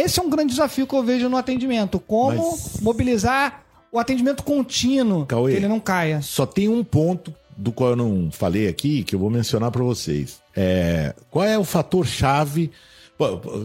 esse é um grande desafio que eu vejo no atendimento. Como Mas- mobilizar o atendimento contínuo, Cauê, que ele não caia. Só tem um ponto do qual eu não falei aqui que eu vou mencionar para vocês. É, qual é o fator chave?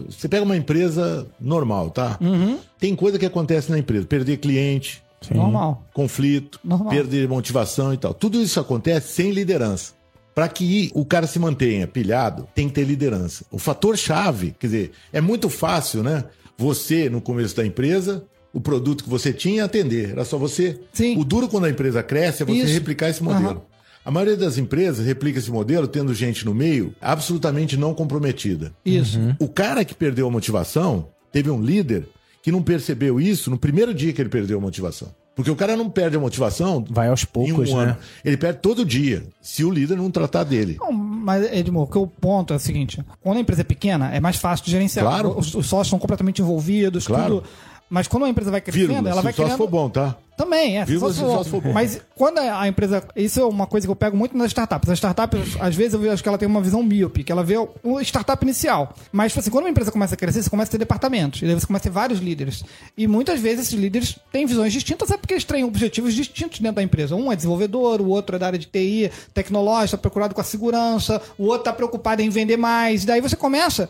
Você pega uma empresa normal, tá? Uhum. Tem coisa que acontece na empresa, perder cliente, Normal. conflito, Normal. perder motivação e tal. Tudo isso acontece sem liderança. Para que o cara se mantenha pilhado, tem que ter liderança. O fator chave, quer dizer, é muito fácil, né? Você, no começo da empresa, o produto que você tinha, atender. Era só você. Sim. O duro quando a empresa cresce é você Isso. replicar esse modelo. Aham. A maioria das empresas replica esse modelo tendo gente no meio absolutamente não comprometida. Isso. O cara que perdeu a motivação, teve um líder que não percebeu isso no primeiro dia que ele perdeu a motivação. Porque o cara não perde a motivação Vai aos em poucos, um né? ano. Ele perde todo dia, se o líder não tratar dele. Não, mas, Edmur, que o ponto é o seguinte: quando a empresa é pequena, é mais fácil de gerenciar. Claro. Os, os sócios estão completamente envolvidos, Claro. tudo. Mas quando a empresa vai crescendo, Vírgula, ela se vai o sócio criando. for bom, tá? Também, é. Vírgula, só se o sócio for bom. Mas quando a a empresa. Isso é uma coisa que eu pego muito nas startups. As startups, às vezes, eu vejo que ela tem uma visão míope, que ela vê o startup inicial. Mas, tipo assim, quando uma empresa começa a crescer, você começa a ter departamentos. E daí você começa a ter vários líderes. E muitas vezes esses líderes têm visões distintas, é porque eles têm objetivos distintos dentro da empresa. Um é desenvolvedor, o outro é da área de TI, tecnológico, está preocupado com a segurança, o outro está preocupado em vender mais. E daí você começa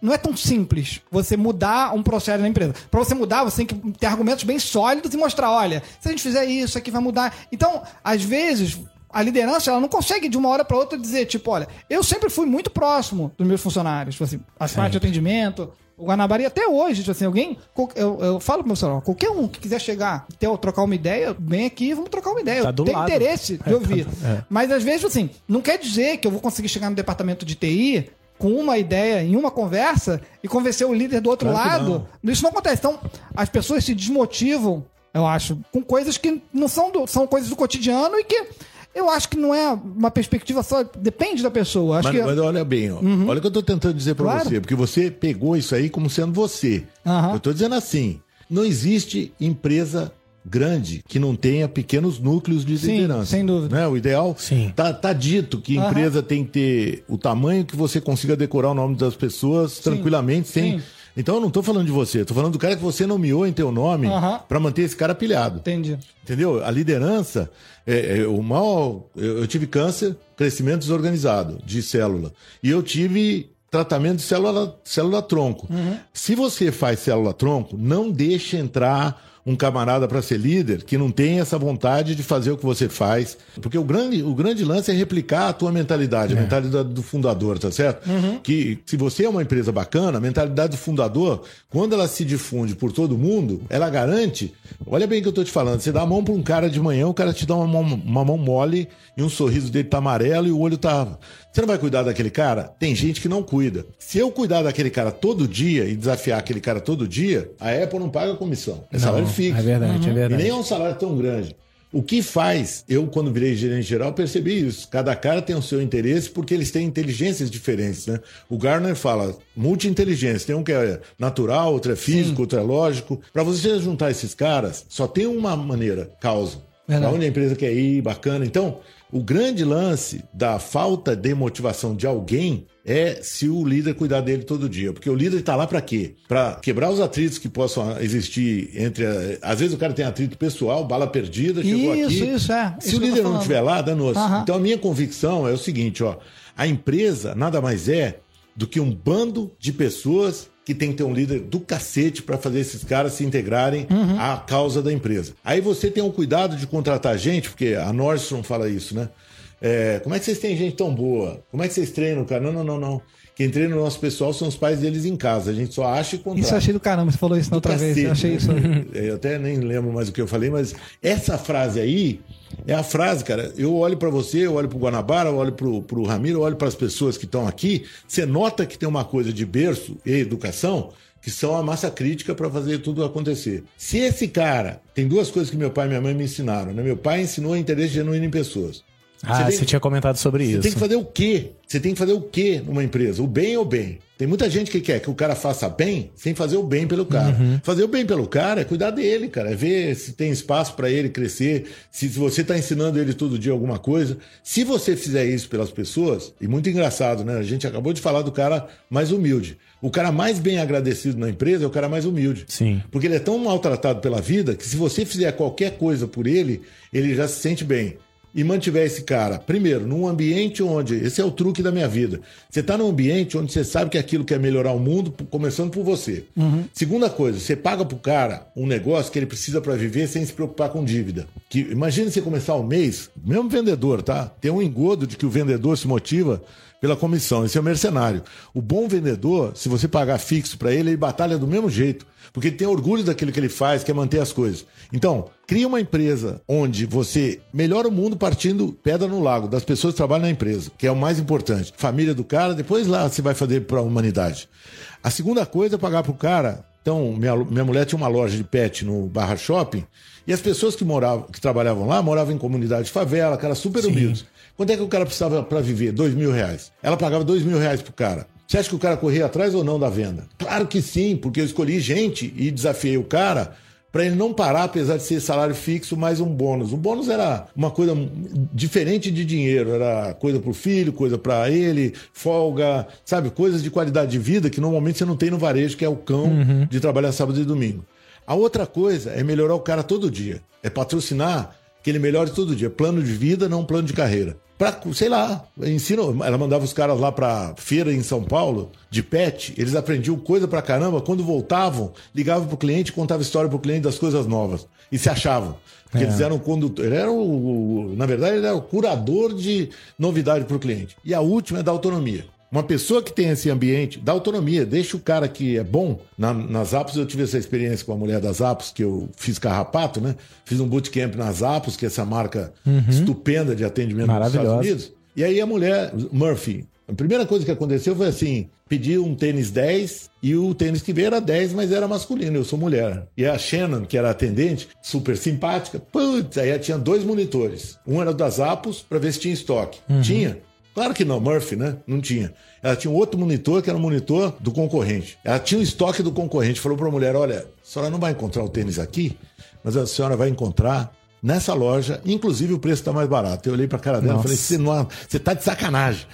não é tão simples você mudar um processo na empresa. Para você mudar, você tem que ter argumentos bem sólidos e mostrar, olha, se a gente fizer isso, aqui vai mudar. Então, às vezes, a liderança ela não consegue de uma hora para outra dizer, tipo, olha, eu sempre fui muito próximo dos meus funcionários, tipo assim, as partes de atendimento, o Guanabara, e até hoje, tipo assim, alguém, eu, eu falo pro meu celular, qualquer um que quiser chegar, ter, trocar uma ideia, vem aqui, vamos trocar uma ideia. Tá eu tenho lado. interesse de ouvir. Mas às vezes, assim, não quer dizer que eu vou conseguir chegar no departamento de TI com uma ideia em uma conversa e convencer o líder do outro Claro lado. Isso não acontece. Então, as pessoas se desmotivam, eu acho, com coisas que não são, do- são coisas do cotidiano e que eu acho que não é uma perspectiva só. Depende da pessoa. Acho Mas, que, mas olha bem, ó. olha o que eu tô tentando dizer pra Claro. você, porque você pegou isso aí como sendo você. Aham. Eu tô dizendo assim, não existe empresa grande que não tenha pequenos núcleos de Sim, liderança. sem dúvida. Né? O ideal Sim. tá, tá dito que a empresa tem que ter o tamanho que você consiga decorar o nome das pessoas tranquilamente, sem. Sim. Então eu não tô falando de você, tô falando do cara que você nomeou em teu nome pra manter esse cara pilhado. Entendi. Entendeu? A liderança, é, é, o mal. Eu, eu tive câncer, crescimento desorganizado de célula. E eu tive tratamento de célula, célula tronco. Se você faz célula tronco, não deixe entrar um camarada para ser líder que não tem essa vontade de fazer o que você faz. Porque o grande, o grande lance é replicar a tua mentalidade, a mentalidade do fundador, tá certo? Que se você é uma empresa bacana, a mentalidade do fundador, quando ela se difunde por todo mundo, ela garante. Olha bem o que eu tô te falando. Você dá a mão para um cara de manhã, o cara te dá uma mão, uma mão mole e um sorriso dele tá amarelo e o olho tá. Você não vai cuidar daquele cara? Tem gente que não cuida. Se eu cuidar daquele cara todo dia e desafiar aquele cara todo dia, a Apple não paga comissão. É salário fixo. É verdade, é E verdade. nem é um salário tão grande. O que faz, eu quando virei gerente geral percebi isso. Cada cara tem o seu interesse porque eles têm inteligências diferentes, né? O Garner fala multi-inteligência. Tem um que é natural, outro é físico, outro é lógico. Para você juntar esses caras, só tem uma maneira, causa. Pra onde a empresa quer ir, bacana. Então, o grande lance da falta de motivação de alguém é se o líder cuidar dele todo dia. Porque o líder está lá para quê? Para quebrar os atritos que possam existir entre. a- Às vezes o cara tem atrito pessoal, bala perdida, chegou Isso, aqui. isso, é. Se Isso o líder não estiver lá, danou-se. Aham. Então a minha convicção é o seguinte: ó, a empresa nada mais é do que um bando de pessoas que tem que ter um líder do cacete para fazer esses caras se integrarem Uhum. à causa da empresa. Aí você tem o cuidado de contratar gente, porque a Nordstrom fala isso, né? É, como é que vocês têm gente tão boa? Como é que vocês treinam, cara? Não, não, não, não. Quem treina o nosso pessoal são os pais deles em casa. A gente só acha e contrata. Isso eu achei do caramba, você falou isso na outra vez. Eu achei né? isso. É, Eu até nem lembro mais o que eu falei, mas essa frase aí é a frase, cara. Eu olho pra você, eu olho pro Guanabara, eu olho pro, pro Ramiro, eu olho pras pessoas que estão aqui. Você nota que tem uma coisa de berço e educação que são a massa crítica para fazer tudo acontecer. Se esse cara tem duas coisas que meu pai e minha mãe me ensinaram, né? Meu pai ensinou interesse genuíno em pessoas. Ah, tem- você tinha comentado sobre você isso. tem que fazer o quê? Você tem que fazer o quê numa empresa? O bem ou o bem? Tem muita gente que quer que o cara faça bem sem fazer o bem pelo cara. Uhum. Fazer o bem pelo cara é cuidar dele, cara. É ver se tem espaço para ele crescer, se você está ensinando ele todo dia alguma coisa. Se você fizer isso pelas pessoas, e muito engraçado, né? A gente acabou de falar do cara mais humilde. O cara mais bem agradecido na empresa é o cara mais humilde. Sim. Porque ele é tão maltratado pela vida que se você fizer qualquer coisa por ele, ele já se sente bem. E mantiver esse cara, primeiro, num ambiente onde. Esse é o truque da minha vida. Você está num ambiente onde você sabe que aquilo quer melhorar o mundo, começando por você. Segunda coisa, você paga pro cara um negócio que ele precisa para viver sem se preocupar com dívida. Que, imagine você começar o mês, mesmo vendedor, tá? Tem um engodo de que o vendedor se motiva pela comissão. Esse é o mercenário. O bom vendedor, se você pagar fixo para ele, ele batalha do mesmo jeito. Porque ele tem orgulho daquilo que ele faz, quer manter as coisas. Então, cria uma empresa onde você melhora o mundo partindo pedra no lago, das pessoas que trabalham na empresa, que é o mais importante. Família do cara, depois lá você vai fazer para a humanidade. A segunda coisa é pagar pro cara. Então, minha, minha mulher tinha uma loja de pet no Barra Shopping, e as pessoas que moravam, que trabalhavam lá, moravam em comunidade de favela, caras super humildes. Quanto é que o cara precisava para viver? Dois mil reais. Ela pagava dois mil reais pro cara. Você acha que o cara corria atrás ou não da venda? Claro que sim, porque eu escolhi gente e desafiei o cara para ele não parar, apesar de ser salário fixo, mais um bônus. O bônus era uma coisa diferente de dinheiro, era coisa para o filho, coisa para ele, folga, sabe? Coisas de qualidade de vida que normalmente você não tem no varejo, que é o cão de trabalhar sábado e domingo. A outra coisa é melhorar o cara todo dia, é patrocinar que ele melhore todo dia. Plano de vida, não plano de carreira. Pra, sei lá, ensina. Ela mandava os caras lá pra feira em São Paulo, de pet, eles aprendiam coisa pra caramba. Quando voltavam, ligavam pro cliente, contavam história pro cliente das coisas novas. E se achavam. Porque É. eles eram condutor. Ele era o. Na verdade, ele era o curador de novidade pro cliente. E a última é da autonomia. Uma pessoa que tem esse ambiente, dá autonomia, deixa o cara que é bom. Na, nas Apos, eu tive essa experiência com a mulher das Apos, que eu fiz carrapato, né? Fiz um bootcamp nas Apos, que é essa marca estupenda de atendimento nos Estados. Unidos. E aí a mulher, Murphy, a primeira coisa que aconteceu foi assim: pedi um tênis 10 e o tênis que veio era 10, mas era masculino, eu sou mulher. E a Shannon, que era atendente, super simpática, putz, aí ela tinha dois monitores. Um era das Apos para ver se tinha estoque. Tinha. Claro que não, Murphy, né? Não tinha. Ela tinha um outro monitor que era o monitor do concorrente. Ela tinha o estoque do concorrente. Falou para a mulher: olha, a senhora não vai encontrar o tênis aqui, mas a senhora vai encontrar nessa loja. Inclusive o preço está mais barato. Eu olhei para a cara dela e falei: você, não, você tá de sacanagem.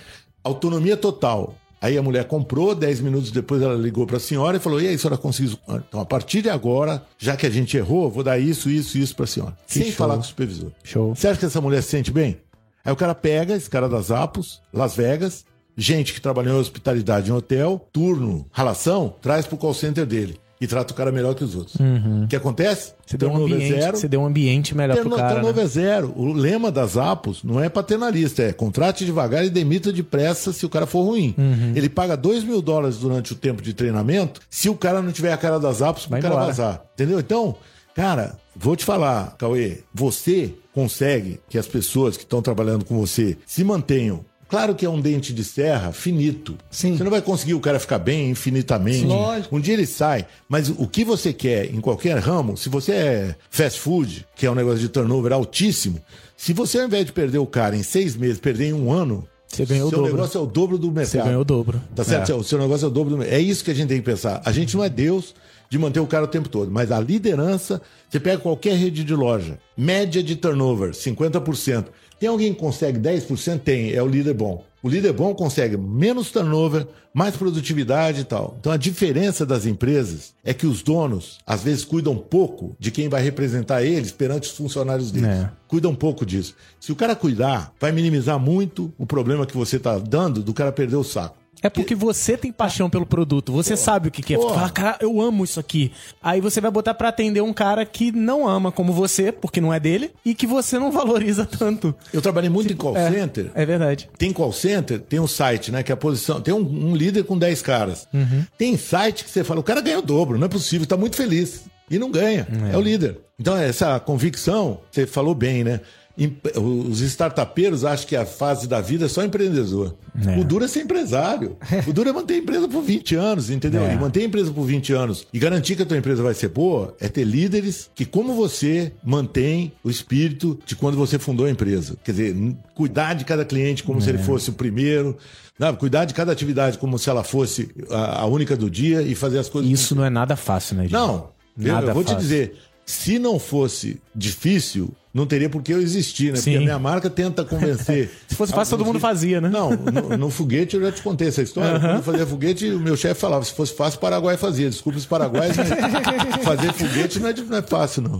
Autonomia total. Aí a mulher comprou, 10 minutos depois ela ligou para a senhora e falou: E aí, a senhora conseguiu? Então, a partir de agora, já que a gente errou, vou dar isso, isso, isso para a senhora. Que Sem show. falar com o supervisor. Show. Você acha que essa mulher se sente bem? Aí o cara pega, esse cara das Apos, Las Vegas, gente que trabalhou em hospitalidade em hotel, turno, relação, traz pro call center dele. E trata o cara melhor que os outros. O que acontece? Você deu, um ambiente, zero. você deu um ambiente melhor pro Turno- cara. né? é zero. O lema das Apos não é paternalista, é contrate devagar e demita depressa se o cara for ruim. Uhum. Ele paga 2 mil dólares durante o tempo de treinamento se o cara não tiver a cara das Apos Vai pro cara embora. vazar. Entendeu? Então, cara, vou te falar, Cauê, você consegue que as pessoas que estão trabalhando com você se mantenham. Claro que é um dente de serra finito. Sim. Você não vai conseguir o cara ficar bem infinitamente. Sim. Lógico. Um dia ele sai, mas o que você quer em qualquer ramo, se você é fast food, que é um negócio de turnover altíssimo, se você ao invés de perder o cara em seis meses, perder em um ano, Você ganhou o seu dobro. negócio é o dobro do mercado. Você ganhou o dobro. Tá certo? É. O seu negócio é o dobro do É isso que a gente tem que pensar. A gente não é Deus de manter o cara o tempo todo, mas a liderança, você pega qualquer rede de loja, média de turnover, 50%. Tem alguém que consegue 10%? Tem, é o líder bom. O líder bom consegue menos turnover, mais produtividade e tal. Então a diferença das empresas é que os donos, às vezes, cuidam pouco de quem vai representar eles perante os funcionários deles. É. Cuidam pouco disso. Se o cara cuidar, vai minimizar muito o problema que você está dando do cara perder o saco. É porque você tem paixão pelo produto, você sabe o que, que é. Fala, cara, eu amo isso aqui. Aí você vai botar pra atender um cara que não ama como você, porque não é dele, e que você não valoriza tanto. Eu trabalhei muito em call É, center. é verdade. Tem call center, tem um site, né? Que é a posição. Tem um, um líder com 10 caras. Uhum. Tem site que você fala, o cara ganha o dobro, não é possível, tá muito feliz. E não ganha. É, o líder. Então, essa convicção, você falou bem, né? Os startupeiros acham que a fase da vida é só empreendedor. É. O duro é ser empresário. O duro é manter a empresa por 20 anos, entendeu? É. E manter a empresa por 20 anos e garantir que a tua empresa vai ser boa é ter líderes que, como você, mantém o espírito de quando você fundou a empresa. Quer dizer, cuidar de cada cliente como É. se ele fosse o primeiro, sabe? cuidar de cada atividade como se ela fosse a, única do dia e fazer as coisas. Isso não é nada fácil, né, gente? Não, eu, Nada eu vou te fácil. dizer. Se não fosse difícil, não teria por que eu existir, né? Sim. Porque a minha marca tenta convencer. Se fosse fácil, todo mundo fazia, né? Não, no, no foguete eu já te contei essa história. Quando eu fazia foguete, o meu chefe falava: se fosse fácil, o Paraguai fazia. Desculpa os paraguaios, mas fazer foguete não é, não é fácil, não.